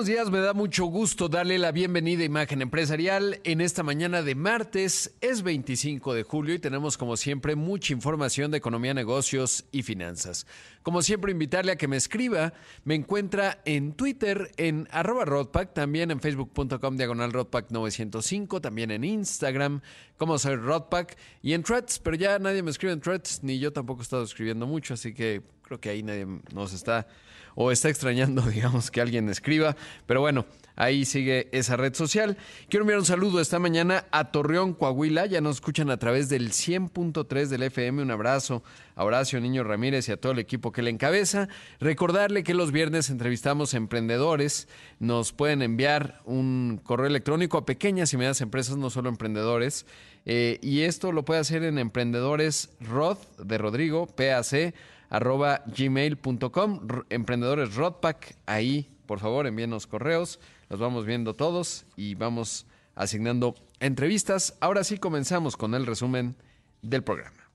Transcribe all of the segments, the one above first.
Buenos días, me da mucho gusto darle la bienvenida a Imagen Empresarial en esta mañana de martes, es 25 de julio y tenemos como siempre mucha información de economía, negocios y finanzas. Como siempre invitarle a que me escriba, me encuentra en Twitter en arroba Rodpack, también en facebook.com diagonal Rodpack 905, también en Instagram como soy Rodpack y en Threads, pero ya nadie me escribe en Threads, ni yo tampoco he estado escribiendo mucho, así que creo que ahí nadie nos está o está extrañando, digamos, que alguien escriba. Pero bueno, ahí sigue esa red social. Quiero enviar un saludo esta mañana a Torreón, Coahuila. Ya nos escuchan a través del 100.3 del FM. Un abrazo a Horacio Niño Ramírez y a todo el equipo que le encabeza. Recordarle que los viernes entrevistamos emprendedores. Nos pueden enviar un correo electrónico a pequeñas y medianas empresas, no solo emprendedores. Eh, y esto lo puede hacer en Emprendedores Rod de Rodrigo, PAC arroba gmail.com, emprendedores Rodpack, ahí por favor envíenos correos, los vamos viendo todos y vamos asignando entrevistas. Ahora sí comenzamos con el resumen del programa.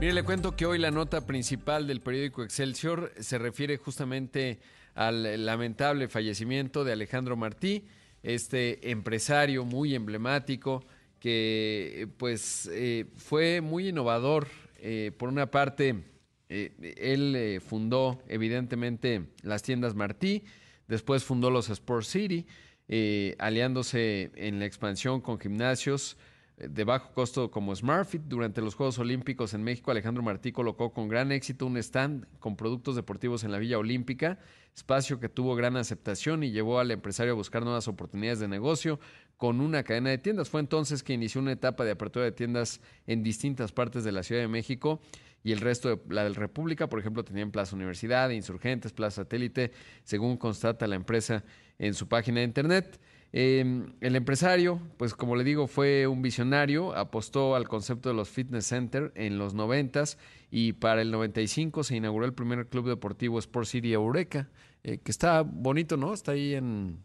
Mire, le cuento que hoy la nota principal del periódico Excelsior se refiere justamente al lamentable fallecimiento de Alejandro Martí, este empresario muy emblemático que pues eh, fue muy innovador eh, por una parte, eh, él eh, fundó evidentemente las tiendas Martí, después fundó los Sport City, aliándose en la expansión con gimnasios de bajo costo como SmartFit. Durante los Juegos Olímpicos en México, Alejandro Martí colocó con gran éxito un stand con productos deportivos en la Villa Olímpica, espacio que tuvo gran aceptación y llevó al empresario a buscar nuevas oportunidades de negocio con una cadena de tiendas. Fue entonces que inició una etapa de apertura de tiendas en distintas partes de la Ciudad de México y el resto de la del República, por ejemplo, tenían Plaza Universidad, Insurgentes, Plaza Satélite, según constata la empresa en su página de internet. Em, el empresario, pues como le digo, fue un visionario, apostó al concepto de los fitness center en los 90 y para el 95 se inauguró el primer club deportivo Sport City Eureka, eh, que está bonito, ¿no? Está ahí en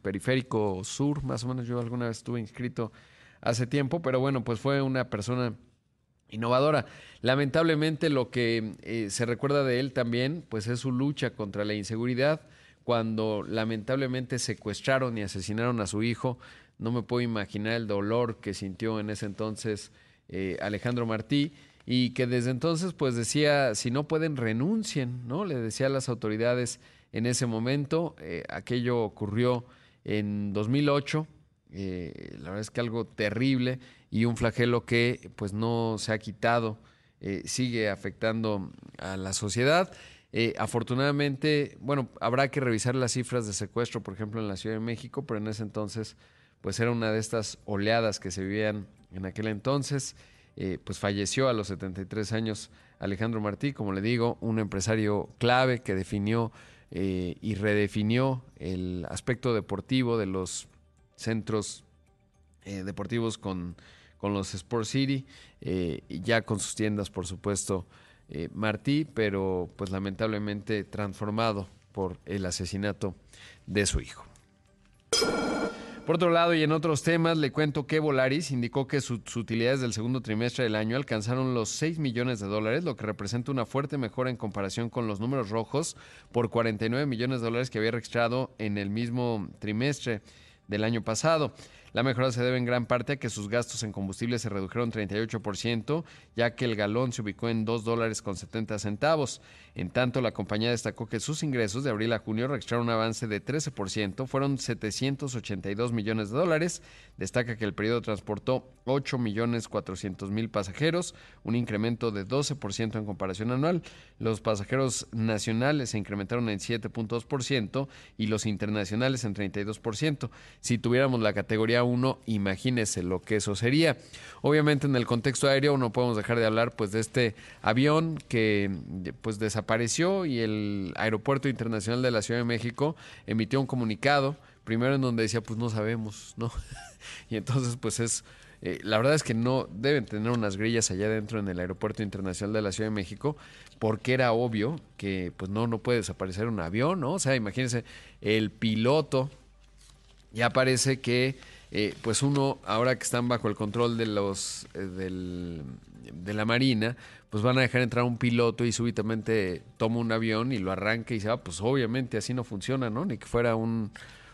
periférico sur, más o menos yo alguna vez estuve inscrito hace tiempo, pero bueno, pues fue una persona innovadora. Lamentablemente lo que eh, se recuerda de él también, pues es su lucha contra la inseguridad, cuando lamentablemente secuestraron y asesinaron a su hijo. No me puedo imaginar el dolor que sintió en ese entonces eh, Alejandro Martí y que desde entonces pues decía, si no pueden, renuncien, ¿no? Le decía a las autoridades en ese momento. Eh, aquello ocurrió en 2008. Eh, la verdad es que algo terrible y un flagelo que pues no se ha quitado, sigue afectando a la sociedad. Afortunadamente, bueno, habrá que revisar las cifras de secuestro, por ejemplo, en la Ciudad de México, pero en ese entonces, pues era una de estas oleadas que se vivían en aquel entonces. pues falleció a los 73 años Alejandro Martí, como le digo, un empresario clave que definió eh, y redefinió el aspecto deportivo de los centros eh, deportivos con, con, los Sport City, eh, ya con sus tiendas, por supuesto, Martí, pero pues lamentablemente transformado por el asesinato de su hijo. Por otro lado, y en otros temas, le cuento que Volaris indicó que sus utilidades del segundo trimestre del año alcanzaron los 6 millones de dólares, lo que representa una fuerte mejora en comparación con los números rojos por 49 millones de dólares que había registrado en el mismo trimestre del año pasado. La mejora se debe en gran parte a que sus gastos en combustible se redujeron 38%, ya que el galón se ubicó en 2 dólares con 70 centavos. En tanto, la compañía destacó que sus ingresos de abril a junio registraron un avance de 13%, fueron 782 millones de dólares. Destaca que el periodo transportó 8 millones 400 mil pasajeros, un incremento de 12% en comparación anual. Los pasajeros nacionales se incrementaron en 7.2% y los internacionales en 32%. Si tuviéramos la categoría 1, imagínese lo que eso sería. Obviamente en el contexto aéreo no podemos dejar de hablar pues de este avión que pues desapareció y el Aeropuerto Internacional de la Ciudad de México emitió un comunicado, primero en donde decía pues no sabemos, ¿no? y entonces pues es eh, la verdad es que no deben tener unas grillas allá dentro en el Aeropuerto Internacional de la Ciudad de México, porque era obvio que pues no, no puede desaparecer un avión, ¿no? O sea, imagínense, el piloto ya parece que eh, pues uno, ahora que están bajo el control de los eh, de la Marina, pues van a dejar entrar un piloto y súbitamente toma un avión y lo arranca y se va, pues obviamente así no funciona, ¿no? Ni que fuera un,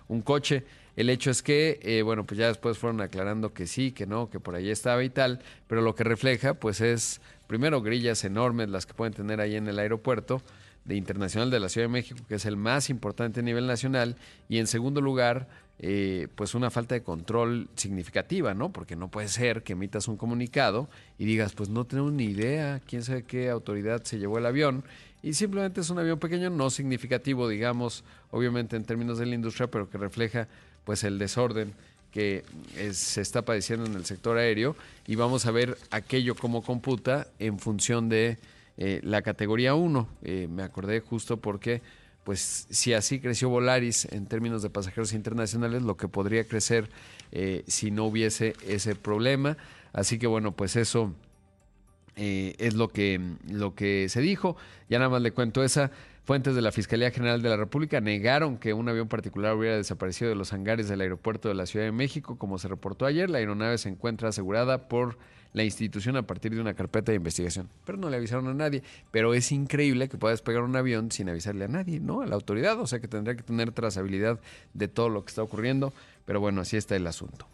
un coche. El hecho es que, eh, bueno, pues ya después fueron aclarando que sí, que no, que por ahí estaba y tal, pero lo que refleja, pues es, primero, grillas enormes las que pueden tener ahí en el aeropuerto de Internacional de la Ciudad de México, que es el más importante a nivel nacional, y en segundo lugar, eh, pues una falta de control significativa, ¿no? Porque no puede ser que emitas un comunicado y digas, pues no tenemos ni idea, quién sabe qué autoridad se llevó el avión, y simplemente es un avión pequeño, no significativo, digamos, obviamente en términos de la industria, pero que refleja pues el desorden que se está padeciendo en el sector aéreo y vamos a ver aquello como computa en función de eh, la categoría 1. Eh, me acordé justo porque pues si así creció Volaris en términos de pasajeros internacionales, lo que podría crecer eh, si no hubiese ese problema. Así que bueno, pues eso es lo que, lo que se dijo. Ya nada más le cuento esa. Fuentes de la Fiscalía General de la República negaron que un avión particular hubiera desaparecido de los hangares del aeropuerto de la Ciudad de México, como se reportó ayer. La aeronave se encuentra asegurada por la institución a partir de una carpeta de investigación. Pero no le avisaron a nadie. Pero es increíble que pueda despegar un avión sin avisarle a nadie, ¿no? A la autoridad. O sea que tendría que tener trazabilidad de todo lo que está ocurriendo. Pero bueno, así está el asunto.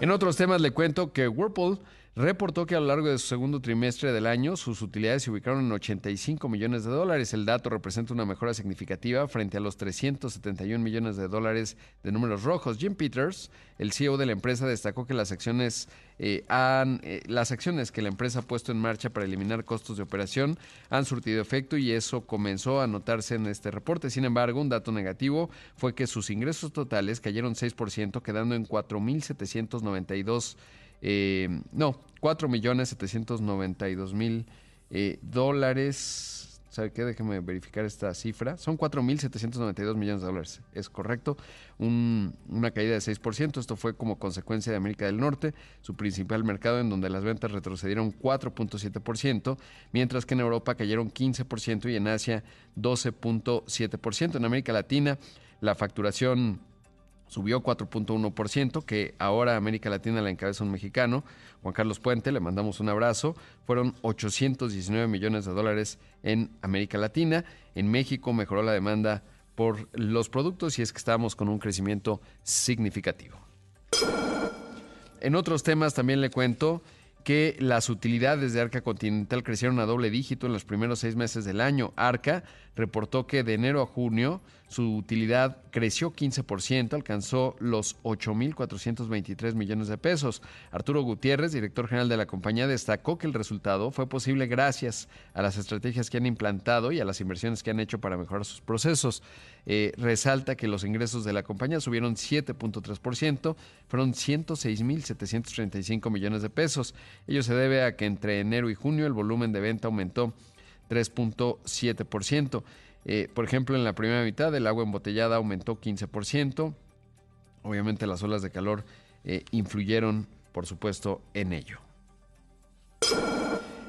En otros temas le cuento que Whirlpool reportó que a lo largo de su segundo trimestre del año sus utilidades se ubicaron en 85 millones de dólares. El dato representa una mejora significativa frente a los 371 millones de dólares de números rojos. Jim Peters, el CEO de la empresa, destacó que las acciones, eh, han, eh, las acciones que la empresa ha puesto en marcha para eliminar costos de operación han surtido efecto y eso comenzó a notarse en este reporte. Sin embargo, un dato negativo fue que sus ingresos totales cayeron 6%, quedando en 4.792 eh, no, 4 millones 792 mil eh, dólares. ¿Sabe qué? Déjeme verificar esta cifra. Son 4.792 millones de dólares. Es correcto. una caída de 6%. Esto fue como consecuencia de América del Norte, su principal mercado en donde las ventas retrocedieron 4.7%, mientras que en Europa cayeron 15% y en Asia 12.7%. En América Latina la facturación subió 4.1%, que ahora América Latina la encabeza un mexicano, Juan Carlos Puente, le mandamos un abrazo. Fueron 819 millones de dólares en América Latina. En México mejoró la demanda por los productos y es que estamos con un crecimiento significativo. En otros temas también le cuento que las utilidades de Arca Continental crecieron a doble dígito en los primeros seis meses del año. Arca reportó que de enero a junio su utilidad creció 15%, alcanzó los 8.423 millones de pesos. Arturo Gutiérrez, director general de la compañía, destacó que el resultado fue posible gracias a las estrategias que han implantado y a las inversiones que han hecho para mejorar sus procesos. Eh, resalta que los ingresos de la compañía subieron 7.3%, fueron 106.735 millones de pesos. Ello se debe a que entre enero y junio el volumen de venta aumentó 3.7%. Eh, por ejemplo, en la primera mitad el agua embotellada aumentó 15%. Obviamente las olas de calor eh, influyeron, por supuesto, en ello.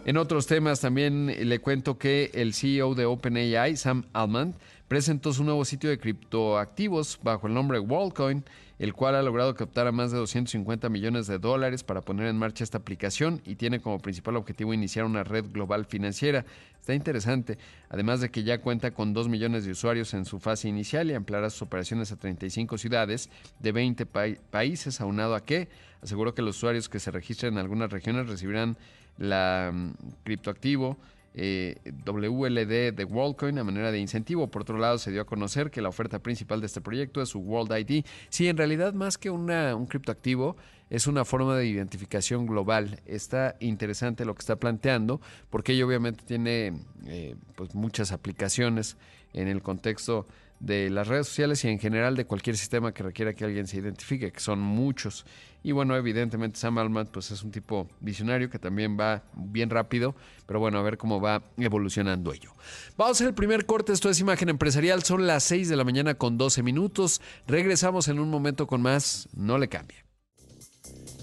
En otros temas también le cuento que el CEO de OpenAI, Sam Altman, presentó su nuevo sitio de criptoactivos bajo el nombre WorldCoin el cual ha logrado captar a más de 250 millones de dólares para poner en marcha esta aplicación y tiene como principal objetivo iniciar una red global financiera. Está interesante, además de que ya cuenta con 2 millones de usuarios en su fase inicial y ampliará sus operaciones a 35 ciudades de 20 países, aunado a que aseguró que los usuarios que se registren en algunas regiones recibirán la mm, criptoactivo eh, WLD de WorldCoin a manera de incentivo. Por otro lado, se dio a conocer que la oferta principal de este proyecto es su World ID. Sí, en realidad, más que una, un criptoactivo, es una forma de identificación global. Está interesante lo que está planteando, porque ello obviamente tiene eh, pues muchas aplicaciones en el contexto de las redes sociales y en general de cualquier sistema que requiera que alguien se identifique, que son muchos. Y bueno, evidentemente Sam Altman pues es un tipo visionario que también va bien rápido, pero bueno, a ver cómo va evolucionando ello. Vamos a hacer el primer corte, esto es Imagen Empresarial, son las 6 de la mañana con 12 minutos. Regresamos en un momento con más, no le cambie.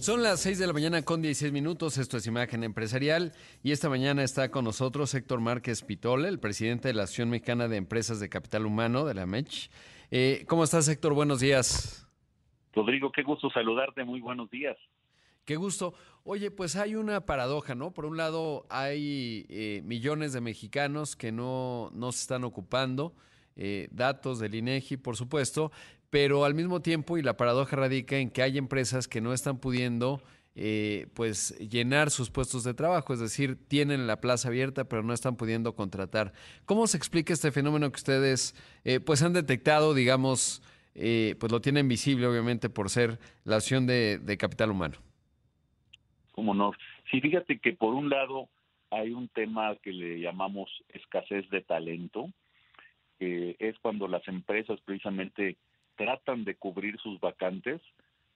Son las 6 de la mañana con 16 minutos, esto es Imagen Empresarial y esta mañana está con nosotros Héctor Márquez Pitole, el presidente de la Asociación Mexicana de Empresas de Capital Humano, de la MECH. Eh, ¿Cómo estás Héctor? Buenos días. Rodrigo, qué gusto saludarte, muy buenos días. Qué gusto. Oye, pues hay una paradoja, ¿no? Por un lado, hay eh, millones de mexicanos que no, no se están ocupando, eh, datos del INEGI, por supuesto, pero al mismo tiempo, y la paradoja radica en que hay empresas que no están pudiendo eh, pues llenar sus puestos de trabajo, es decir, tienen la plaza abierta pero no están pudiendo contratar. ¿Cómo se explica este fenómeno que ustedes eh, pues han detectado, digamos, eh, pues lo tienen visible obviamente por ser la acción de, capital humano? ¿Cómo no? Sí, fíjate que por un lado hay un tema que le llamamos escasez de talento, que es cuando las empresas precisamente tratan de cubrir sus vacantes,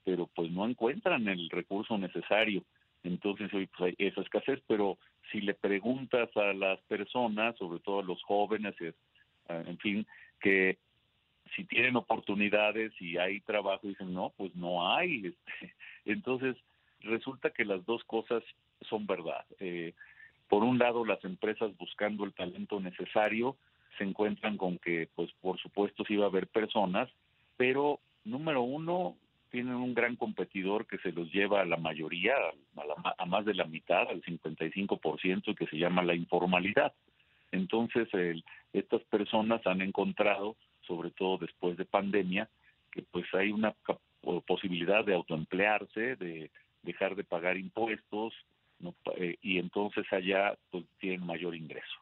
pero pues no encuentran el recurso necesario. Entonces hoy pues, hay esa escasez, pero si le preguntas a las personas, sobre todo a los jóvenes, en fin, que si tienen oportunidades y hay trabajo, dicen, no, pues no hay. Este, entonces, resulta que las dos cosas son verdad. Eh, por un lado, las empresas buscando el talento necesario se encuentran con que, pues por supuesto, sí va a haber personas, pero número uno, tienen un gran competidor que se los lleva a la mayoría, a, más de la mitad, al 55%, que se llama la informalidad. Entonces, estas personas han encontrado, sobre todo después de pandemia, que pues hay una posibilidad de autoemplearse, de dejar de pagar impuestos, eh, y entonces allá pues tienen mayor ingreso.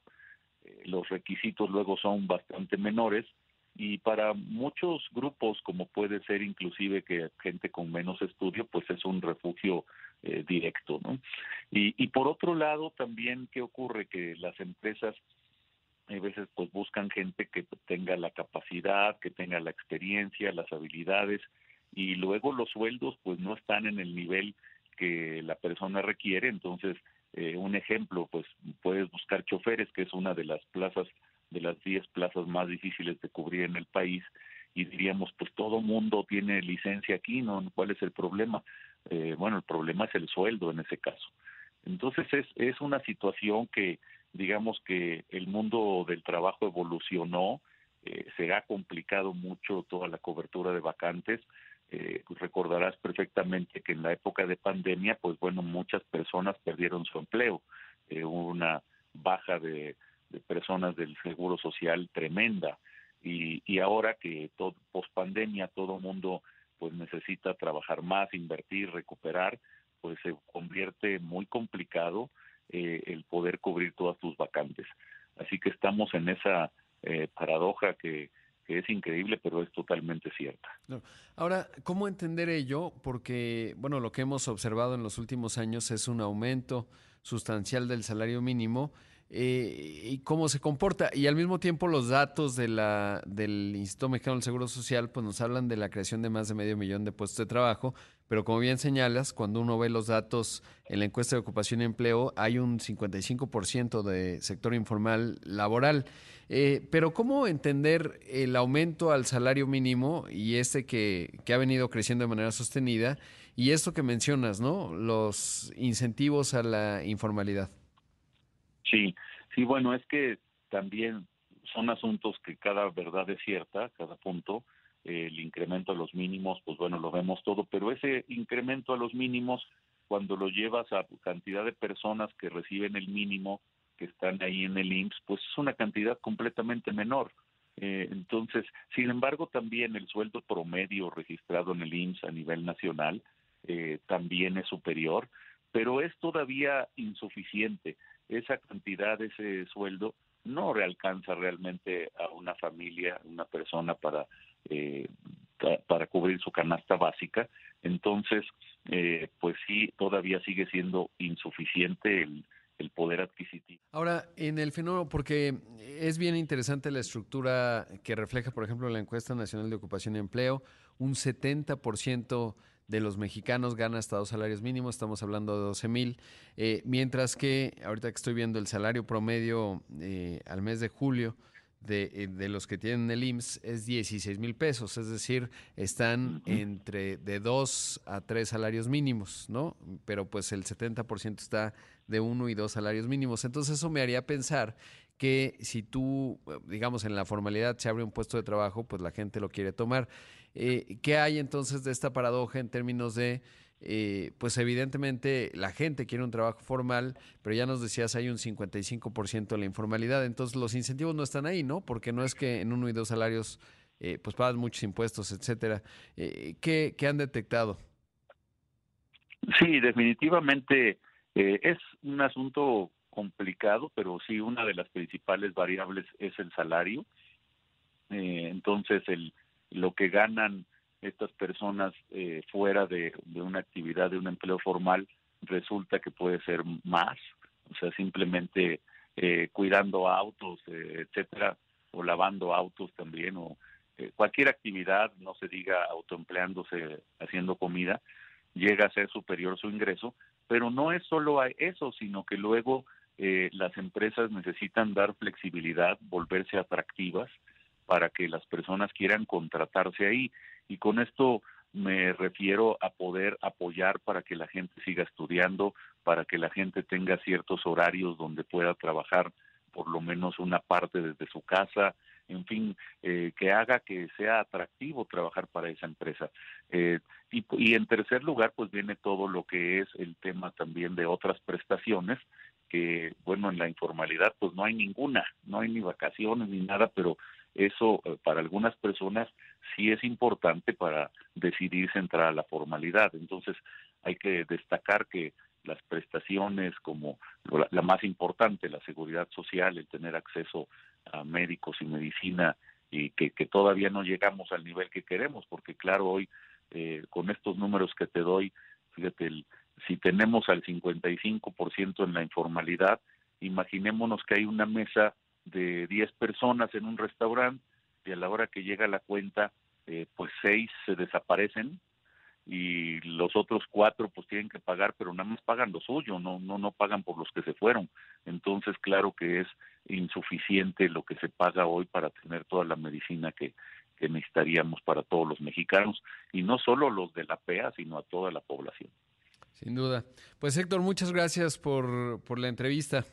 Eh, los requisitos luego son bastante menores, y para muchos grupos como puede ser inclusive que gente con menos estudio pues es un refugio eh, directo no y, y por otro lado también qué ocurre que las empresas a veces pues buscan gente que tenga la capacidad que tenga la experiencia las habilidades y luego los sueldos pues no están en el nivel que la persona requiere. Entonces eh, un ejemplo pues puedes buscar choferes que es una de las plazas de las 10 plazas más difíciles de cubrir en el país y diríamos, pues todo mundo tiene licencia aquí, ¿no? ¿Cuál es el problema? Eh, bueno, el problema es el sueldo en ese caso. Entonces es, es una situación que, digamos que el mundo del trabajo evolucionó, eh, se ha complicado mucho toda la cobertura de vacantes. Eh, recordarás perfectamente que en la época de pandemia, pues bueno, muchas personas perdieron su empleo, eh, una baja de de personas del seguro social tremenda y, y ahora que todo post pandemia todo mundo pues necesita trabajar más invertir recuperar pues se convierte muy complicado eh, el poder cubrir todas tus vacantes así que estamos en esa eh, paradoja que, que es increíble, pero es totalmente cierta. Ahora, ¿cómo entender ello? Porque, bueno, lo que hemos observado en los últimos años es un aumento sustancial del salario mínimo eh, y cómo se comporta. Y al mismo tiempo los datos de la, del Instituto Mexicano del Seguro Social pues nos hablan de la creación de más de medio millón de puestos de trabajo, pero como bien señalas, cuando uno ve los datos en la encuesta de ocupación y empleo, hay un 55% de sector informal laboral. Eh, pero ¿cómo entender el aumento al salario mínimo y este que, que ha venido creciendo de manera sostenida y esto que mencionas, ¿no? Los incentivos a la informalidad. Sí, sí, bueno, es que también son asuntos que cada verdad es cierta, cada punto, el incremento a los mínimos, pues bueno, lo vemos todo, pero ese incremento a los mínimos, cuando lo llevas a cantidad de personas que reciben el mínimo, que están ahí en el IMSS, pues es una cantidad completamente menor. Eh, entonces, sin embargo, también el sueldo promedio registrado en el IMSS a nivel nacional eh, también es superior, pero es todavía insuficiente esa cantidad, ese sueldo, no alcanza realmente a una familia, una persona para, eh, para cubrir su canasta básica. Entonces, eh, pues sí, todavía sigue siendo insuficiente el, el poder adquisitivo. Ahora, en el fenómeno, porque es bien interesante la estructura que refleja, por ejemplo, la encuesta nacional de ocupación y empleo, un 70% de los mexicanos gana hasta dos salarios mínimos, estamos hablando de 12 mil, eh, mientras que ahorita que estoy viendo el salario promedio eh, al mes de julio de, eh, de, los que tienen el IMSS es 16 mil pesos, es decir, están entre de dos a tres salarios mínimos, ¿no? Pero pues el 70% está de uno y dos salarios mínimos. Entonces eso me haría pensar que si tú, digamos, en la formalidad se abre un puesto de trabajo, pues la gente lo quiere tomar. Eh, ¿Qué hay entonces de esta paradoja en términos de, eh, pues evidentemente la gente quiere un trabajo formal, pero ya nos decías hay un 55% de la informalidad, entonces los incentivos no están ahí, ¿no? Porque no es que en uno y dos salarios eh, pues pagan muchos impuestos, etcétera. ¿qué, ¿Qué han detectado? Sí, definitivamente es un asunto complicado, pero sí una de las principales variables es el salario. Eh, entonces, el, lo que ganan estas personas eh, fuera de, una actividad, de un empleo formal, resulta que puede ser más, o sea, simplemente eh, cuidando autos, etcétera, o lavando autos también, o cualquier actividad, no se diga autoempleándose, haciendo comida, llega a ser superior su ingreso, pero no es solo eso, sino que luego eh, las empresas necesitan dar flexibilidad, volverse atractivas para que las personas quieran contratarse ahí. Y con esto me refiero a poder apoyar para que la gente siga estudiando, para que la gente tenga ciertos horarios donde pueda trabajar por lo menos una parte desde su casa, en fin, eh, que haga que sea atractivo trabajar para esa empresa. Eh, y, y, en tercer lugar, pues viene todo lo que es el tema también de otras prestaciones que, bueno, en la informalidad pues no hay ninguna, no hay ni vacaciones ni nada, pero eso eh, para algunas personas sí es importante para decidirse entrar a la formalidad. Entonces hay que destacar que las prestaciones como la, más importante, la seguridad social, el tener acceso a médicos y medicina y que, que todavía no llegamos al nivel que queremos, porque claro, hoy eh, con estos números que te doy, fíjate, si tenemos al 55% en la informalidad, imaginémonos que hay una mesa de 10 personas en un restaurante y a la hora que llega la cuenta, eh, pues seis se desaparecen y los otros cuatro pues tienen que pagar, pero nada más pagan lo suyo, no, no, no pagan por los que se fueron. Entonces, claro que es insuficiente lo que se paga hoy para tener toda la medicina que, que necesitaríamos para todos los mexicanos, y no solo los de la PEA, sino a toda la población. Sin duda. Pues Héctor, muchas gracias por, por la entrevista.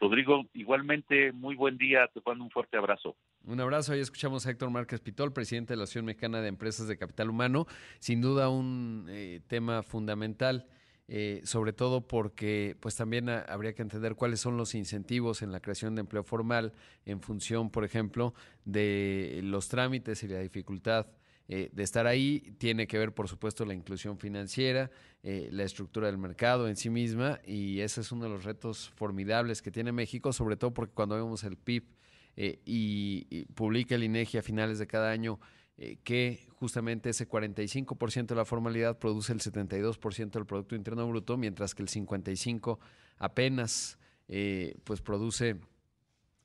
Rodrigo, igualmente, muy buen día, te mando un fuerte abrazo. Un abrazo, hoy escuchamos a Héctor Márquez Pitol, presidente de la Asociación Mexicana de Empresas de Capital Humano, sin duda un eh, tema fundamental, eh, sobre todo porque pues también habría que entender cuáles son los incentivos en la creación de empleo formal en función, por ejemplo, de los trámites y la dificultad eh, de estar ahí. Tiene que ver, por supuesto, la inclusión financiera, eh, la estructura del mercado en sí misma, y ese es uno de los retos formidables que tiene México, sobre todo porque cuando vemos el PIB eh, y, publica el INEGI a finales de cada año que justamente ese 45% de la formalidad produce el 72% del Producto Interno Bruto, mientras que el 55% apenas pues produce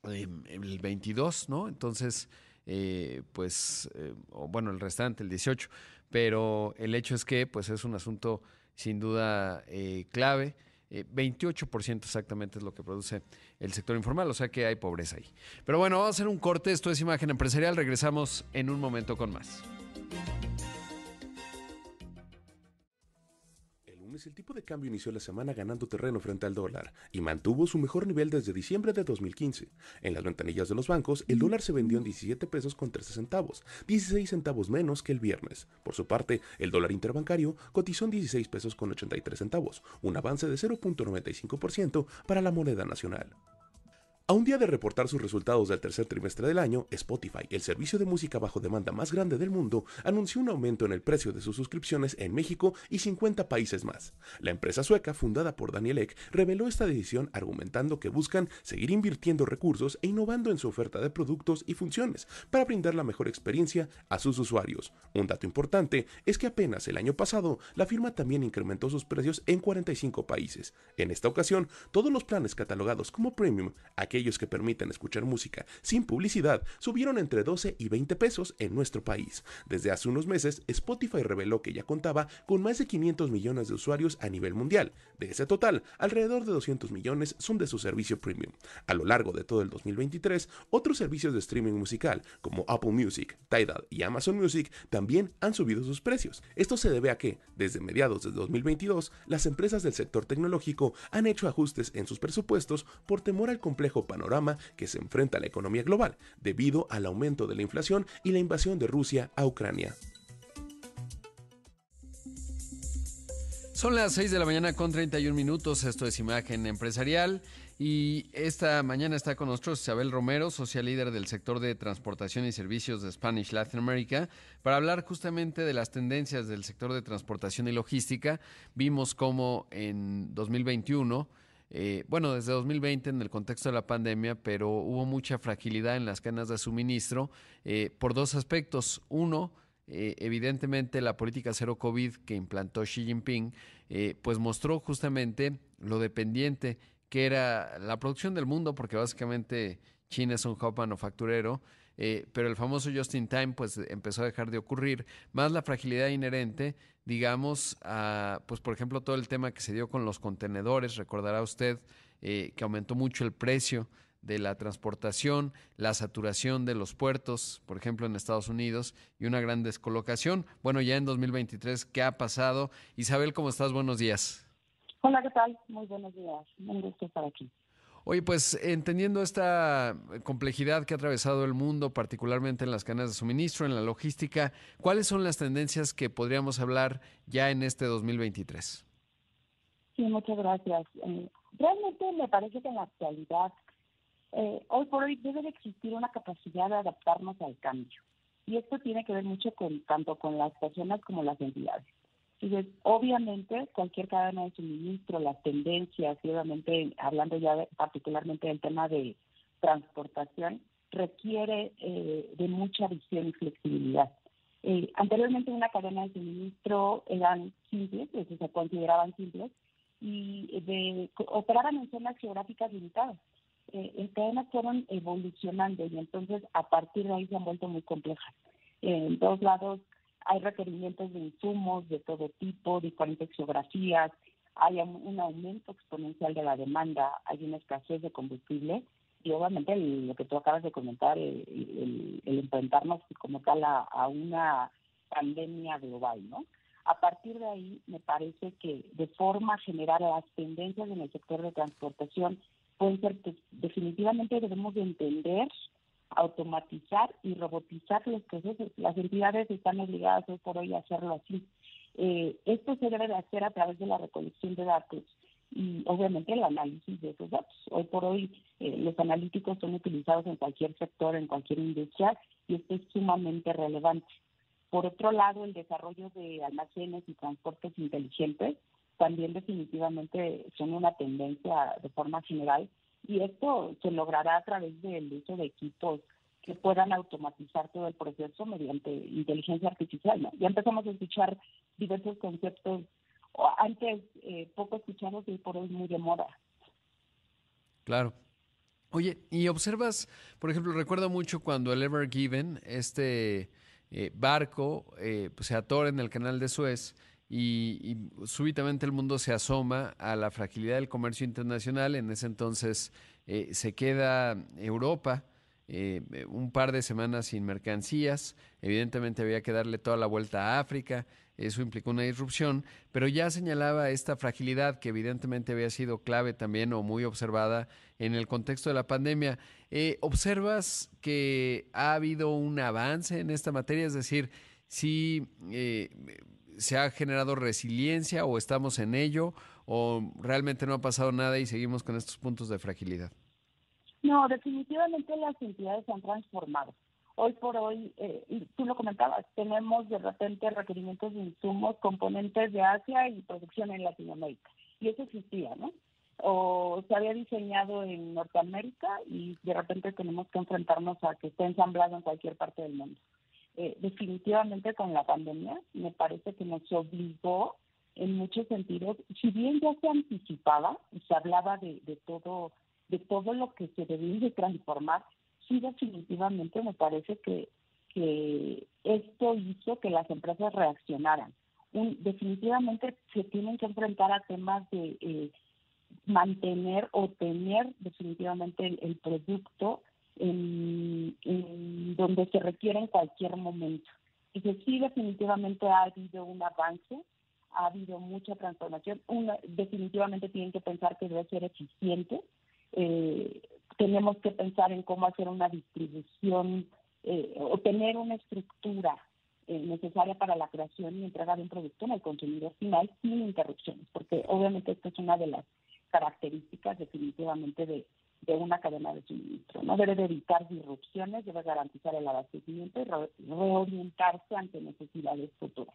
el 22%, ¿no? Entonces, eh, pues, eh, bueno, el restante, el 18, pero el hecho es que pues es un asunto sin duda eh, clave. 28% exactamente es lo que produce el sector informal, o sea que hay pobreza ahí. Pero bueno, vamos a hacer un corte, esto es Imagen Empresarial, regresamos en un momento con más. El tipo de cambio inició la semana ganando terreno frente al dólar y mantuvo su mejor nivel desde diciembre de 2015. En las ventanillas de los bancos, el dólar se vendió en 17 pesos con 13 centavos, 16 centavos menos que el viernes. Por su parte, el dólar interbancario cotizó en 16 pesos con 83 centavos, un avance de 0.95% para la moneda nacional. A un día de reportar sus resultados del tercer trimestre del año, Spotify, el servicio de música bajo demanda más grande del mundo, anunció un aumento en el precio de sus suscripciones en México y 50 países más. La empresa sueca, fundada por Daniel Ek, reveló esta decisión argumentando que buscan seguir invirtiendo recursos e innovando en su oferta de productos y funciones para brindar la mejor experiencia a sus usuarios. Un dato importante es que apenas el año pasado, la firma también incrementó sus precios en 45 países. En esta ocasión, todos los planes catalogados como premium, aquellos que permiten escuchar música sin publicidad subieron entre 12 y 20 pesos en nuestro país. Desde hace unos meses, Spotify reveló que ya contaba con más de 500 millones de usuarios a nivel mundial. De ese total, alrededor de 200 millones son de su servicio premium. A lo largo de todo el 2023, otros servicios de streaming musical como Apple Music, Tidal y Amazon Music también han subido sus precios. Esto se debe a que, desde mediados de 2022, las empresas del sector tecnológico han hecho ajustes en sus presupuestos por temor al complejo panorama que se enfrenta la economía global debido al aumento de la inflación y la invasión de Rusia a Ucrania. Son las 6 de la mañana con 31 minutos, esto es Imagen Empresarial y esta mañana está con nosotros Isabel Romero, social líder del sector de transportación y servicios de Spanish Latin America, para hablar justamente de las tendencias del sector de transportación y logística. Vimos cómo en 2021 eh, bueno, desde 2020 en el contexto de la pandemia, pero hubo mucha fragilidad en las cadenas de suministro eh, por dos aspectos. Uno, eh, evidentemente la política cero COVID que implantó Xi Jinping, eh, pues mostró justamente lo dependiente que era la producción del mundo, porque básicamente China es un hub manufacturero, eh, pero el famoso just in time pues empezó a dejar de ocurrir, más la fragilidad inherente, digamos, a, pues por ejemplo todo el tema que se dio con los contenedores, recordará usted que aumentó mucho el precio de la transportación, la saturación de los puertos, por ejemplo, en Estados Unidos, y una gran descolocación. Bueno, ya en 2023, ¿qué ha pasado? Isabel, ¿cómo estás? Buenos días. Hola, ¿qué tal? Muy buenos días. Un gusto estar aquí. Oye, pues entendiendo esta complejidad que ha atravesado el mundo, particularmente en las cadenas de suministro, en la logística, ¿cuáles son las tendencias que podríamos hablar ya en este 2023? Sí, muchas gracias. Eh, realmente me parece que en la actualidad eh, hoy por hoy debe de existir una capacidad de adaptarnos al cambio. Y esto tiene que ver mucho con tanto con las personas como las entidades. Entonces, obviamente, cualquier cadena de suministro, las tendencias, y obviamente hablando ya particularmente del tema de transportación, requiere eh, de mucha visión y flexibilidad. Eh, anteriormente una cadena de suministro eran simples, se consideraban simples, y de, operaban en zonas geográficas limitadas eh, cadenas fueron evolucionando y entonces a partir de ahí se han vuelto muy complejas. en dos lados hay requerimientos de insumos de todo tipo, diferentes geografías, hay un aumento exponencial de la demanda, hay una escasez de combustible. Y obviamente lo que tú acabas de comentar, el, enfrentarnos como tal a, una pandemia global, ¿no? A partir de ahí, me parece que de forma general las tendencias en el sector de transportación pueden ser que definitivamente debemos de entender, automatizar y robotizar los procesos. Las entidades están obligadas hoy por hoy a hacerlo así. Eh, esto se debe de hacer a través de la recolección de datos y obviamente el análisis de esos datos. Hoy por hoy eh, los analíticos son utilizados en cualquier sector, en cualquier industria y esto es sumamente relevante. Por otro lado, el desarrollo de almacenes y transportes inteligentes también definitivamente son una tendencia de forma general y esto se logrará a través del uso de equipos que puedan automatizar todo el proceso mediante inteligencia artificial. Ya empezamos a escuchar diversos conceptos, antes eh, poco escuchados y por hoy muy de moda. Claro. Oye, y observas, por ejemplo, recuerdo mucho cuando el Ever Given, este eh, barco, eh, pues, se atora en el canal de Suez y, súbitamente el mundo se asoma a la fragilidad del comercio internacional. En ese entonces eh, se queda Europa eh, un par de semanas sin mercancías. Evidentemente había que darle toda la vuelta a África. Eso implicó una disrupción, pero ya señalaba esta fragilidad que evidentemente había sido clave también o muy observada en el contexto de la pandemia. Eh, ¿Observas que ha habido un avance en esta materia? Es decir, si se ha generado resiliencia o estamos en ello o realmente no ha pasado nada y seguimos con estos puntos de fragilidad? No, definitivamente las entidades se han transformado. Hoy por hoy, eh, tú lo comentabas, tenemos de repente requerimientos de insumos, componentes de Asia y producción en Latinoamérica. Y eso existía, ¿no? O se había diseñado en Norteamérica y de repente tenemos que enfrentarnos a que esté ensamblado en cualquier parte del mundo. Eh, definitivamente con la pandemia me parece que nos obligó en muchos sentidos, si bien ya se anticipaba y se hablaba de, todo de todo lo que se debía de transformar, sí definitivamente me parece que, que esto hizo que las empresas reaccionaran. definitivamente se tienen que enfrentar a temas de eh, mantener o tener definitivamente el producto en, donde se requiere en cualquier momento. Que sí, definitivamente ha habido un avance, ha habido mucha transformación. Una, definitivamente tienen que pensar que debe ser eficiente. Eh, tenemos que pensar en cómo hacer una distribución eh, o tener una estructura eh, necesaria para la creación y entrega de un producto en el consumidor final sin interrupciones, porque obviamente esta es una de las características definitivamente de, una cadena de suministro. No debe evitar disrupciones, debe garantizar el abastecimiento y reorientarse ante necesidades futuras.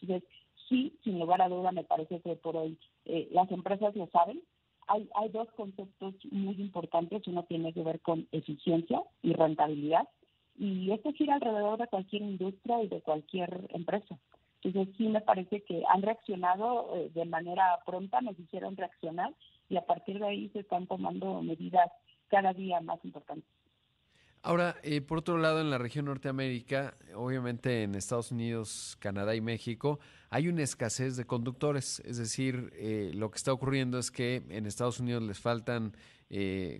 Entonces, sí, sin lugar a duda, me parece que por hoy eh, las empresas lo saben. Hay, hay dos conceptos muy importantes. Uno tiene que ver con eficiencia y rentabilidad y esto gira alrededor de cualquier industria y de cualquier empresa. Entonces sí me parece que han reaccionado eh, de manera pronta, nos hicieron reaccionar y a partir de ahí se están tomando medidas cada día más importantes. Ahora, eh, por otro lado, en la región Norteamérica, obviamente en Estados Unidos, Canadá y México, hay una escasez de conductores. Es decir, eh, lo que está ocurriendo es que en Estados Unidos les faltan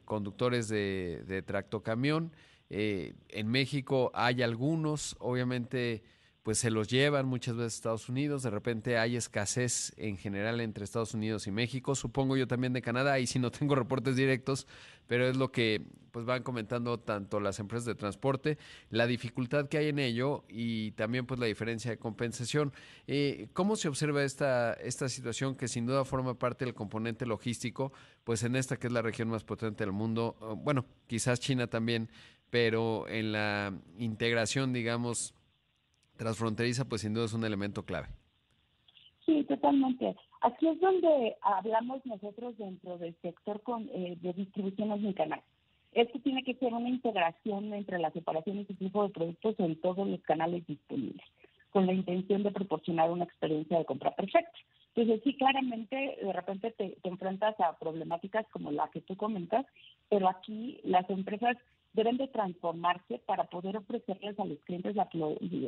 conductores de, de tractocamión eh, en México hay algunos, obviamente, pues se los llevan muchas veces a Estados Unidos. De repente hay escasez en general entre Estados Unidos y México. Supongo yo también de Canadá, y si no tengo reportes directos, pero es lo que pues van comentando tanto las empresas de transporte, la dificultad que hay en ello y también pues la diferencia de compensación. Eh, ¿Cómo se observa esta, esta situación que sin duda forma parte del componente logístico, pues en esta que es la región más potente del mundo? Bueno, quizás China también pero en la integración, digamos, transfronteriza, pues sin duda es un elemento clave. Sí, totalmente. Aquí es donde hablamos nosotros dentro del sector con, eh, de distribución omnicanal. Esto tiene que ser una integración entre las separaciones y tipo de productos en todos los canales disponibles, con la intención de proporcionar una experiencia de compra perfecta. Entonces, sí, claramente, de repente te enfrentas a problemáticas como la que tú comentas, pero aquí las empresas deben de transformarse para poder ofrecerles a los clientes la,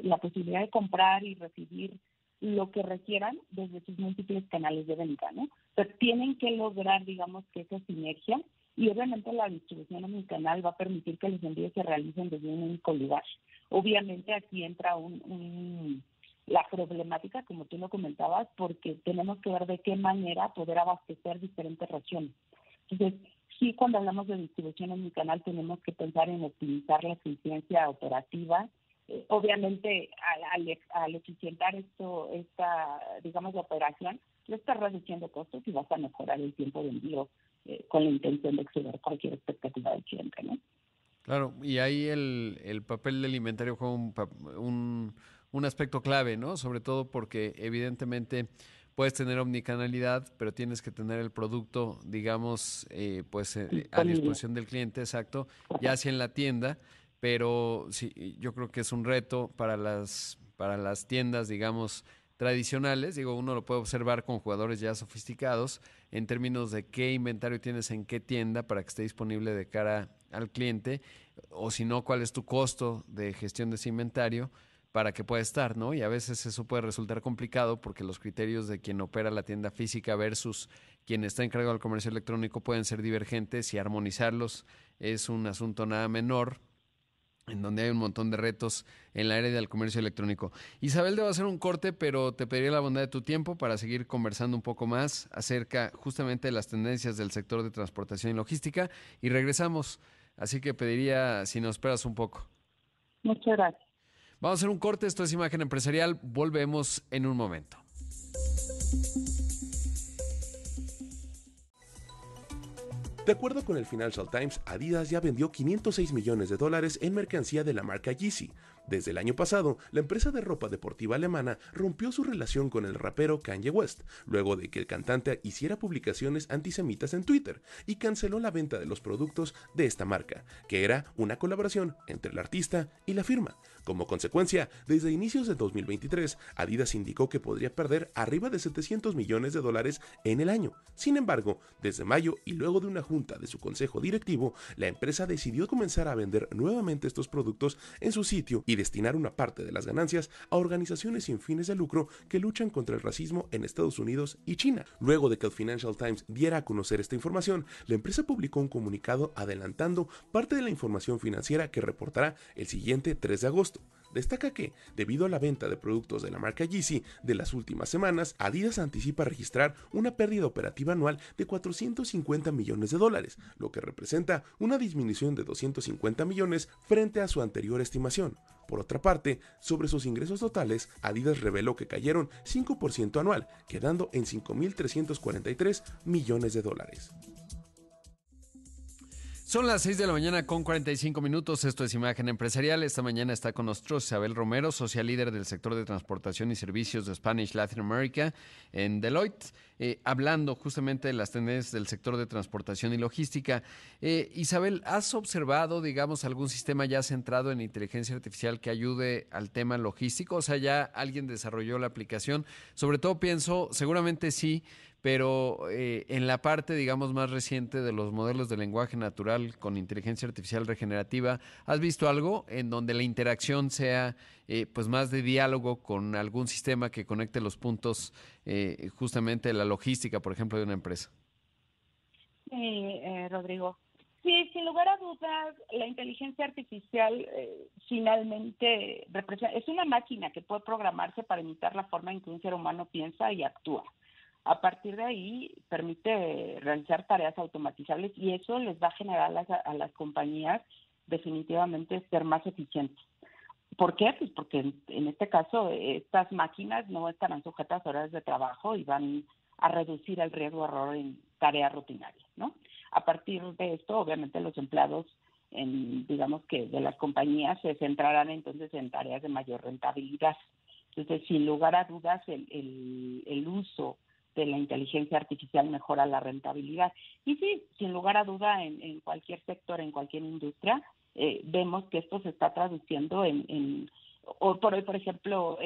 la posibilidad de comprar y recibir lo que requieran desde sus múltiples canales de venta, ¿no? Pero tienen que lograr, digamos, que esa sinergia y obviamente la distribución en mi canal va a permitir que los envíos se realicen desde un único lugar. Obviamente aquí entra un, la problemática, como tú lo comentabas, porque tenemos que ver de qué manera poder abastecer diferentes regiones. Entonces, sí, cuando hablamos de distribución en mi canal tenemos que pensar en optimizar la eficiencia operativa. Eh, obviamente, al, al, eficientar esto, esta, digamos, operación, lo estás reduciendo costos y vas a mejorar el tiempo de envío eh, con la intención de exceder cualquier expectativa del cliente, ¿no? Claro, y ahí el, el papel del inventario juega un, un, un aspecto clave, ¿no? Sobre todo porque evidentemente puedes tener omnicanalidad, pero tienes que tener el producto, digamos, eh, pues eh, a disposición del cliente, exacto, ya sea en la tienda, pero sí, yo creo que es un reto para las, para las tiendas, digamos, tradicionales, digo, uno lo puede observar con jugadores ya sofisticados en términos de qué inventario tienes en qué tienda para que esté disponible de cara al cliente, o si no, cuál es tu costo de gestión de ese inventario para que pueda estar, ¿no? Y a veces eso puede resultar complicado porque los criterios de quien opera la tienda física versus quien está encargado del comercio electrónico pueden ser divergentes y armonizarlos es un asunto nada menor en donde hay un montón de retos en la área del comercio electrónico. Isabel, debo hacer un corte, pero te pediría la bondad de tu tiempo para seguir conversando un poco más acerca justamente de las tendencias del sector de transportación y logística y regresamos. Así que pediría si nos esperas un poco. Muchas gracias. Vamos a hacer un corte, esto es Imagen Empresarial, volvemos en un momento. De acuerdo con el Financial Times, Adidas ya vendió 506 millones de dólares en mercancía de la marca Yeezy, desde el año pasado, la empresa de ropa deportiva alemana rompió su relación con el rapero Kanye West, luego de que el cantante hiciera publicaciones antisemitas en Twitter y canceló la venta de los productos de esta marca, que era una colaboración entre el artista y la firma. Como consecuencia, desde inicios de 2023, Adidas indicó que podría perder arriba de 700 millones de dólares en el año. Sin embargo, desde mayo y luego de una junta de su consejo directivo, la empresa decidió comenzar a vender nuevamente estos productos en su sitio y destinar una parte de las ganancias a organizaciones sin fines de lucro que luchan contra el racismo en Estados Unidos y China. Luego de que el Financial Times diera a conocer esta información, la empresa publicó un comunicado adelantando parte de la información financiera que reportará el siguiente 3 de agosto. Destaca que, debido a la venta de productos de la marca Yeezy de las últimas semanas, Adidas anticipa registrar una pérdida operativa anual de 450 millones de dólares, lo que representa una disminución de 250 millones frente a su anterior estimación. Por otra parte, sobre sus ingresos totales, Adidas reveló que cayeron 5% anual, quedando en 5.343 millones de dólares. Son las 6 de la mañana con 45 minutos. Esto es Imagen Empresarial. Esta mañana está con nosotros Isabel Romero, social líder del sector de transportación y servicios de Spanish Latin America en Deloitte, eh, hablando justamente de las tendencias del sector de transportación y logística. Eh, Isabel, ¿has observado, digamos, algún sistema ya centrado en inteligencia artificial que ayude al tema logístico? O sea, ya alguien desarrolló la aplicación. Sobre todo pienso, seguramente sí pero eh, en la parte, digamos, más reciente de los modelos de lenguaje natural con inteligencia artificial regenerativa, ¿has visto algo en donde la interacción sea eh, pues más de diálogo con algún sistema que conecte los puntos eh, justamente de la logística, por ejemplo, de una empresa? Sí, Rodrigo. Sí, sin lugar a dudas, la inteligencia artificial finalmente representa, es una máquina que puede programarse para imitar la forma en que un ser humano piensa y actúa. A partir de ahí permite realizar tareas automatizables y eso les va a generar a las, compañías definitivamente ser más eficientes. ¿Por qué? Pues porque en, este caso estas máquinas no estarán sujetas a horas de trabajo y van a reducir el riesgo de error en tareas rutinarias, ¿no? A partir de esto, obviamente los empleados en, digamos que de las compañías se centrarán entonces en tareas de mayor rentabilidad. Entonces, sin lugar a dudas, el, el, el uso de la inteligencia artificial mejora la rentabilidad. Y sí, sin lugar a duda, en, cualquier sector, en cualquier industria, eh, vemos que esto se está traduciendo en, o por hoy, por ejemplo,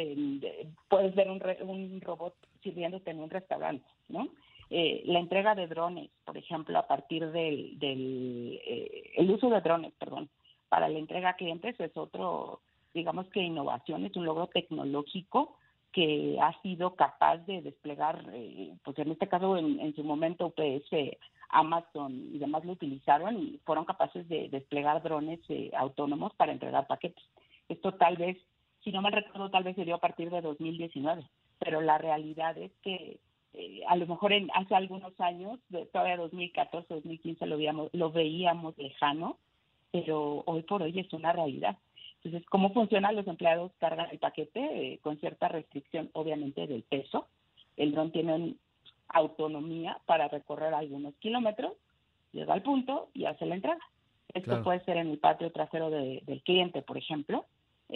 puedes ver un, un robot sirviéndote en un restaurante, ¿no? Eh, la entrega de drones, por ejemplo, a partir del, del eh, el uso de drones, perdón, para la entrega a clientes es otro, digamos que innovación, es un logro tecnológico que ha sido capaz de desplegar, eh, pues en este caso en, su momento UPS, Amazon y demás lo utilizaron y fueron capaces de desplegar drones eh, autónomos para entregar paquetes. Esto tal vez, si no me recuerdo, tal vez se dio a partir de 2019, pero la realidad es que eh, a lo mejor en, hace algunos años, todavía 2014, 2015 lo veíamos, lo veíamos lejano, pero hoy por hoy es una realidad. Entonces, ¿cómo funcionan? Los empleados cargan el paquete eh, con cierta restricción, obviamente, del peso. El dron tiene autonomía para recorrer algunos kilómetros, llega al punto y hace la entrega. Esto puede ser en el patio trasero del cliente, por ejemplo,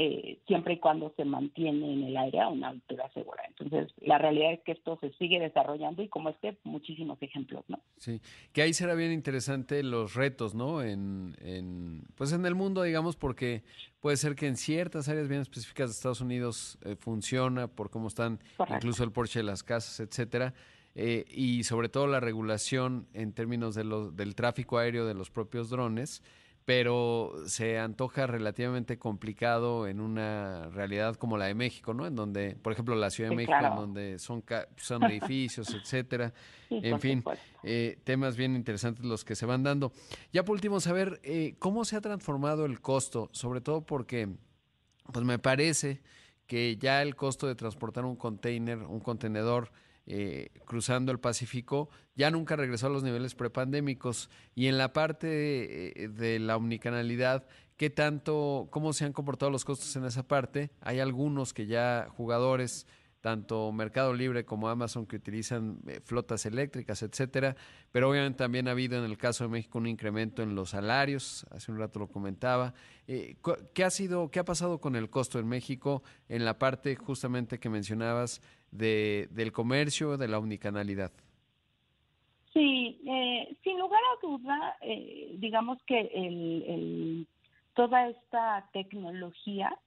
eh, siempre y cuando se mantiene en el aire a una altura segura. Entonces, la realidad es que esto se sigue desarrollando y como este, muchísimos ejemplos, ¿no? Sí, que ahí será bien interesante los retos, ¿no? En, en, pues en el mundo, digamos, porque puede ser que en ciertas áreas bien específicas de Estados Unidos eh, funciona por cómo están incluso el porche de las casas, etcétera. Eh, y sobre todo la regulación en términos de del tráfico aéreo de los propios drones, pero se antoja relativamente complicado en una realidad como la de México, ¿no? En donde, por ejemplo, la Ciudad de México, en donde son, son edificios, etcétera. en fin, eh, temas bien interesantes los que se van dando. Ya por último, saber eh, cómo se ha transformado el costo, sobre todo porque, pues me parece que ya el costo de transportar un container, un contenedor, eh, cruzando el Pacífico, ya nunca regresó a los niveles prepandémicos. Y en la parte eh, de, la omnicanalidad, ¿qué tanto, cómo se han comportado los costos en esa parte? Hay algunos que ya jugadores tanto Mercado Libre como Amazon que utilizan eh, flotas eléctricas, etcétera, pero obviamente también ha habido en el caso de México un incremento en los salarios, hace un rato lo comentaba. ¿Qué ha sido, qué ha pasado con el costo en México en la parte justamente que mencionabas de, del comercio, de la omnicanalidad? Sí, eh, sin lugar a duda, eh, digamos que el, toda esta tecnología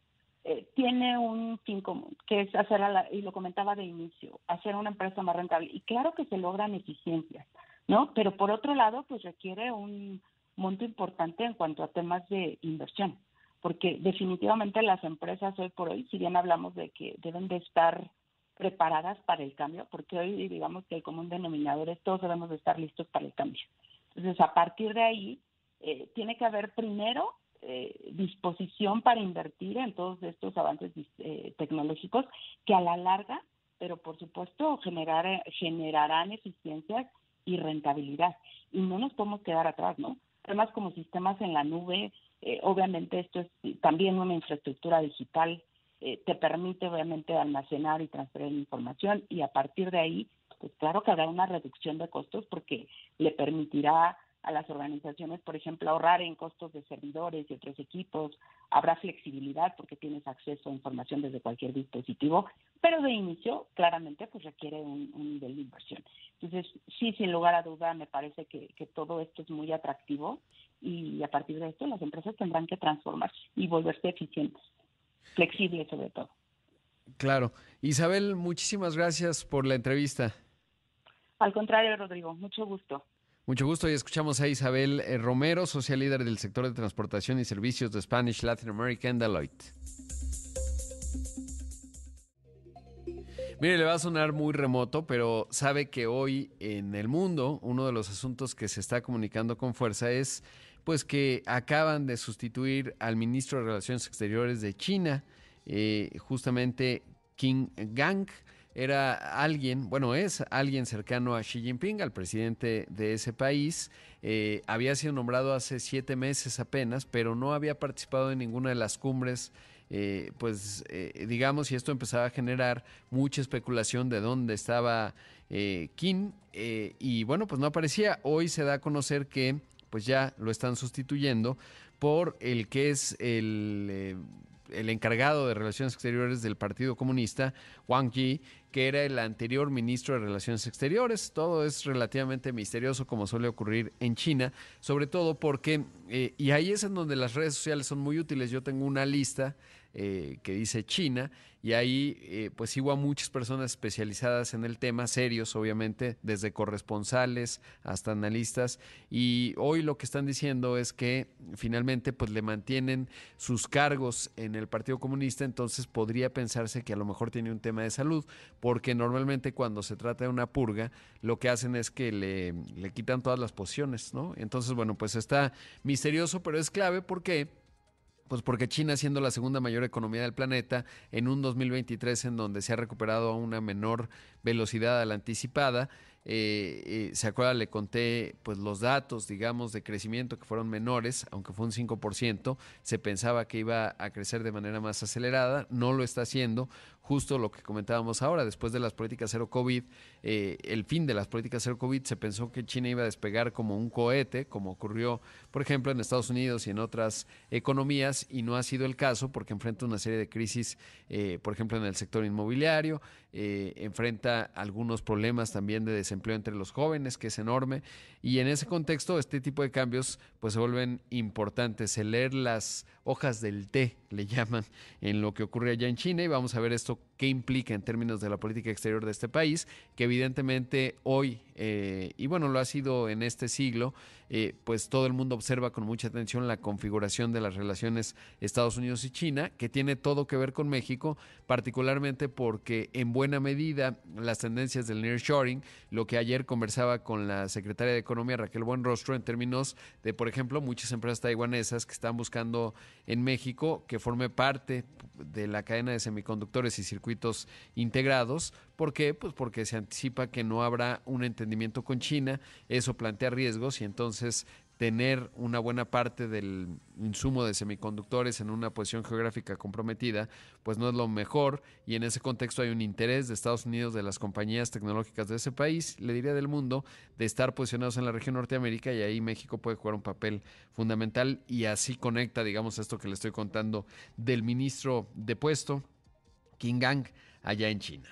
eh, tiene un fin común, que es hacer, y lo comentaba de inicio, hacer una empresa más rentable. Y claro que se logran eficiencias, ¿no? Pero por otro lado, pues requiere un monto importante en cuanto a temas de inversión, porque definitivamente las empresas hoy por hoy, si bien hablamos de que deben de estar preparadas para el cambio, porque hoy digamos que el común denominador es todos debemos de estar listos para el cambio. Entonces, a partir de ahí, eh, tiene que haber primero eh, disposición para invertir en todos estos avances eh, tecnológicos que a la larga, pero por supuesto generar, generarán eficiencias y rentabilidad. Y no nos podemos quedar atrás, ¿no? Además, como sistemas en la nube, eh, obviamente esto es también una infraestructura digital, te permite obviamente almacenar y transferir información y a partir de ahí, pues claro que habrá una reducción de costos porque le permitirá a las organizaciones, por ejemplo, ahorrar en costos de servidores y otros equipos, habrá flexibilidad porque tienes acceso a información desde cualquier dispositivo, pero de inicio claramente pues requiere un, nivel de inversión. Entonces, sí, sin lugar a duda, me parece que, que todo esto es muy atractivo y a partir de esto las empresas tendrán que transformarse y volverse eficientes, flexibles sobre todo. Claro. Isabel, muchísimas gracias por la entrevista. Al contrario, Rodrigo, mucho gusto. Mucho gusto y escuchamos a Isabel eh, Romero, social líder del sector de transportación y servicios de Spanish Latin America en Deloitte. Mire, le va a sonar muy remoto, pero sabe que hoy en el mundo uno de los asuntos que se está comunicando con fuerza es pues que acaban de sustituir al ministro de Relaciones Exteriores de China, eh, justamente King Gang era alguien, bueno, es alguien cercano a Xi Jinping, al presidente de ese país. Eh, había sido nombrado hace siete meses apenas, pero no había participado en ninguna de las cumbres. Eh, pues eh, digamos, y esto empezaba a generar mucha especulación de dónde estaba Kim. y bueno, pues no aparecía. Hoy se da a conocer que pues ya lo están sustituyendo por el que es el el encargado de Relaciones Exteriores del Partido Comunista, Wang Yi, que era el anterior ministro de Relaciones Exteriores. Todo es relativamente misterioso, como suele ocurrir en China, sobre todo porque, eh, y ahí es en donde las redes sociales son muy útiles. Yo tengo una lista eh, que dice China y ahí eh, pues sigo a muchas personas especializadas en el tema, serios obviamente, desde corresponsales hasta analistas y hoy lo que están diciendo es que finalmente pues le mantienen sus cargos en el Partido Comunista, entonces podría pensarse que a lo mejor tiene un tema de salud, porque normalmente cuando se trata de una purga lo que hacen es que le, le quitan todas las posiciones, ¿no? Entonces bueno pues está misterioso, pero es clave porque pues porque China, siendo la segunda mayor economía del planeta, en un 2023 en donde se ha recuperado a una menor velocidad a la anticipada, eh, eh, se acuerda, le conté pues los datos, digamos, de crecimiento que fueron menores, aunque fue un 5%, se pensaba que iba a crecer de manera más acelerada, no lo está haciendo, justo lo que comentábamos ahora, después de las políticas cero COVID, eh, el fin de las políticas cero COVID, se pensó que China iba a despegar como un cohete, como ocurrió, por ejemplo, en Estados Unidos y en otras economías, y no ha sido el caso porque enfrenta una serie de crisis, eh, por ejemplo, en el sector inmobiliario, eh, enfrenta algunos problemas también de desempleo entre los jóvenes, que es enorme, y en ese contexto este tipo de cambios pues se vuelven importantes. El leer las hojas del té, le llaman, en lo que ocurre allá en China, y vamos a ver esto qué implica en términos de la política exterior de este país, que evidentemente hoy, eh, y bueno, lo ha sido en este siglo, eh, pues todo el mundo observa con mucha atención la configuración de las relaciones Estados Unidos y China, que tiene todo que ver con México, particularmente porque en buena medida las tendencias del nearshoring, lo que ayer conversaba con la secretaria de Economía Raquel Buenrostro en términos de, por ejemplo, muchas empresas taiwanesas que están buscando en México que forme parte de la cadena de semiconductores y circuitos integrados. ¿Por qué? Pues porque se anticipa que no habrá un entendimiento con China, eso plantea riesgos y entonces tener una buena parte del insumo de semiconductores en una posición geográfica comprometida, pues no es lo mejor y en ese contexto hay un interés de Estados Unidos, de las compañías tecnológicas de ese país, le diría del mundo, de estar posicionados en la región Norteamérica y ahí México puede jugar un papel fundamental y así conecta, digamos, esto que le estoy contando del ministro de puesto Qinggang, allá en China.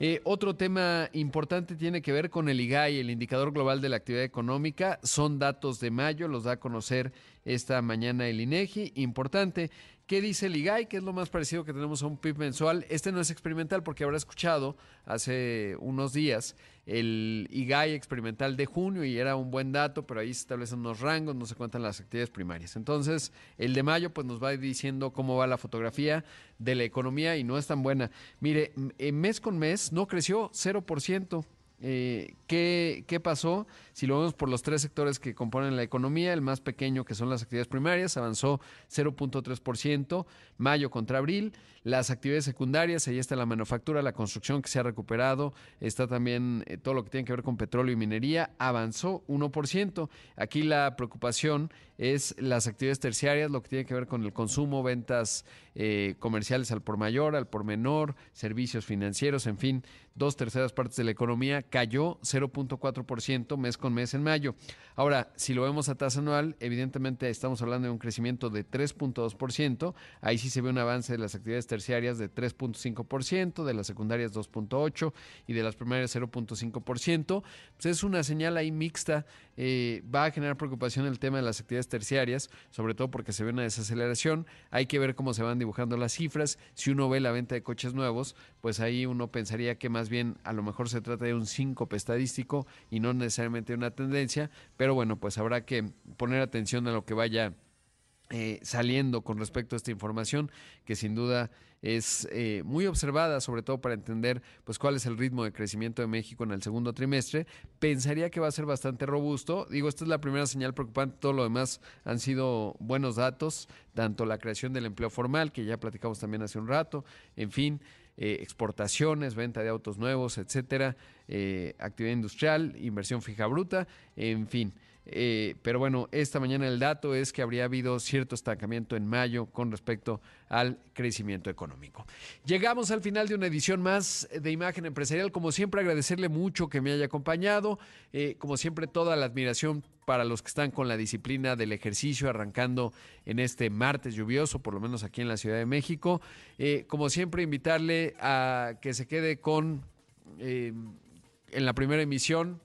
Eh, otro tema importante tiene que ver con el IGAI, el Indicador Global de la Actividad Económica. Son datos de mayo, los da a conocer esta mañana el INEGI. Importante, ¿Qué dice el IGAI? Que es lo más parecido que tenemos a un PIB mensual. Este no es experimental porque habrá escuchado hace unos días el IGAI experimental de junio y era un buen dato, pero ahí se establecen unos rangos, no se cuentan las actividades primarias. Entonces, el de mayo pues nos va diciendo cómo va la fotografía de la economía y no es tan buena. Mire, mes con mes no creció 0%. Eh, ¿qué, ¿Qué pasó? Si lo vemos por los tres sectores que componen la economía, el más pequeño que son las actividades primarias avanzó 0.3%, mayo contra abril. Las actividades secundarias, ahí está la manufactura, la construcción que se ha recuperado, está también eh, todo lo que tiene que ver con petróleo y minería, avanzó 1%. Aquí la preocupación es las actividades terciarias, lo que tiene que ver con el consumo, ventas eh, comerciales al por mayor, al por menor, servicios financieros, en fin, dos terceras partes de la economía cayó 0.4% mes con mes en mayo. Ahora, si lo vemos a tasa anual, evidentemente estamos hablando de un crecimiento de 3.2%, ahí sí se ve un avance de las actividades terciarias de 3.5%, de las secundarias 2.8% y de las primarias 0.5%. Pues es una señal ahí mixta. Eh, va a generar preocupación el tema de las actividades terciarias, sobre todo porque se ve una desaceleración. Hay que ver cómo se van dibujando las cifras. Si uno ve la venta de coches nuevos, pues ahí uno pensaría que más bien a lo mejor se trata de un síncope estadístico y no necesariamente una tendencia. Pero bueno, pues habrá que poner atención a lo que vaya eh, saliendo con respecto a esta información, que sin duda es eh, muy observada, sobre todo para entender pues cuál es el ritmo de crecimiento de México en el segundo trimestre. Pensaría que va a ser bastante robusto. Digo, esta es la primera señal preocupante, todo lo demás han sido buenos datos, tanto la creación del empleo formal, que ya platicamos también hace un rato, en fin. Eh, exportaciones, venta de autos nuevos, etcétera, actividad industrial, inversión fija bruta, en fin. Eh, pero bueno, esta mañana el dato es que habría habido cierto estancamiento en mayo con respecto al crecimiento económico. Llegamos al final de una edición más de Imagen Empresarial. Como siempre, agradecerle mucho que me haya acompañado. Eh, como siempre, toda la admiración para los que están con la disciplina del ejercicio, arrancando en este martes lluvioso, por lo menos aquí en la Ciudad de México. Eh, como siempre, invitarle a que se quede con en la primera emisión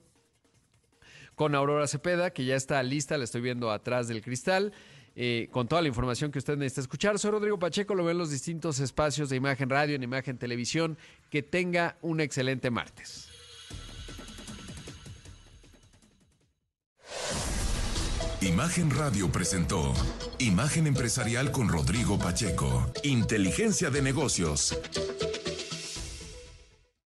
con Aurora Cepeda, que ya está lista, la estoy viendo atrás del cristal. Eh, con toda la información que usted necesita escuchar. Soy Rodrigo Pacheco, lo ve en los distintos espacios de Imagen Radio, en Imagen Televisión. Que tenga un excelente martes. Imagen Radio presentó Imagen Empresarial con Rodrigo Pacheco. Inteligencia de negocios.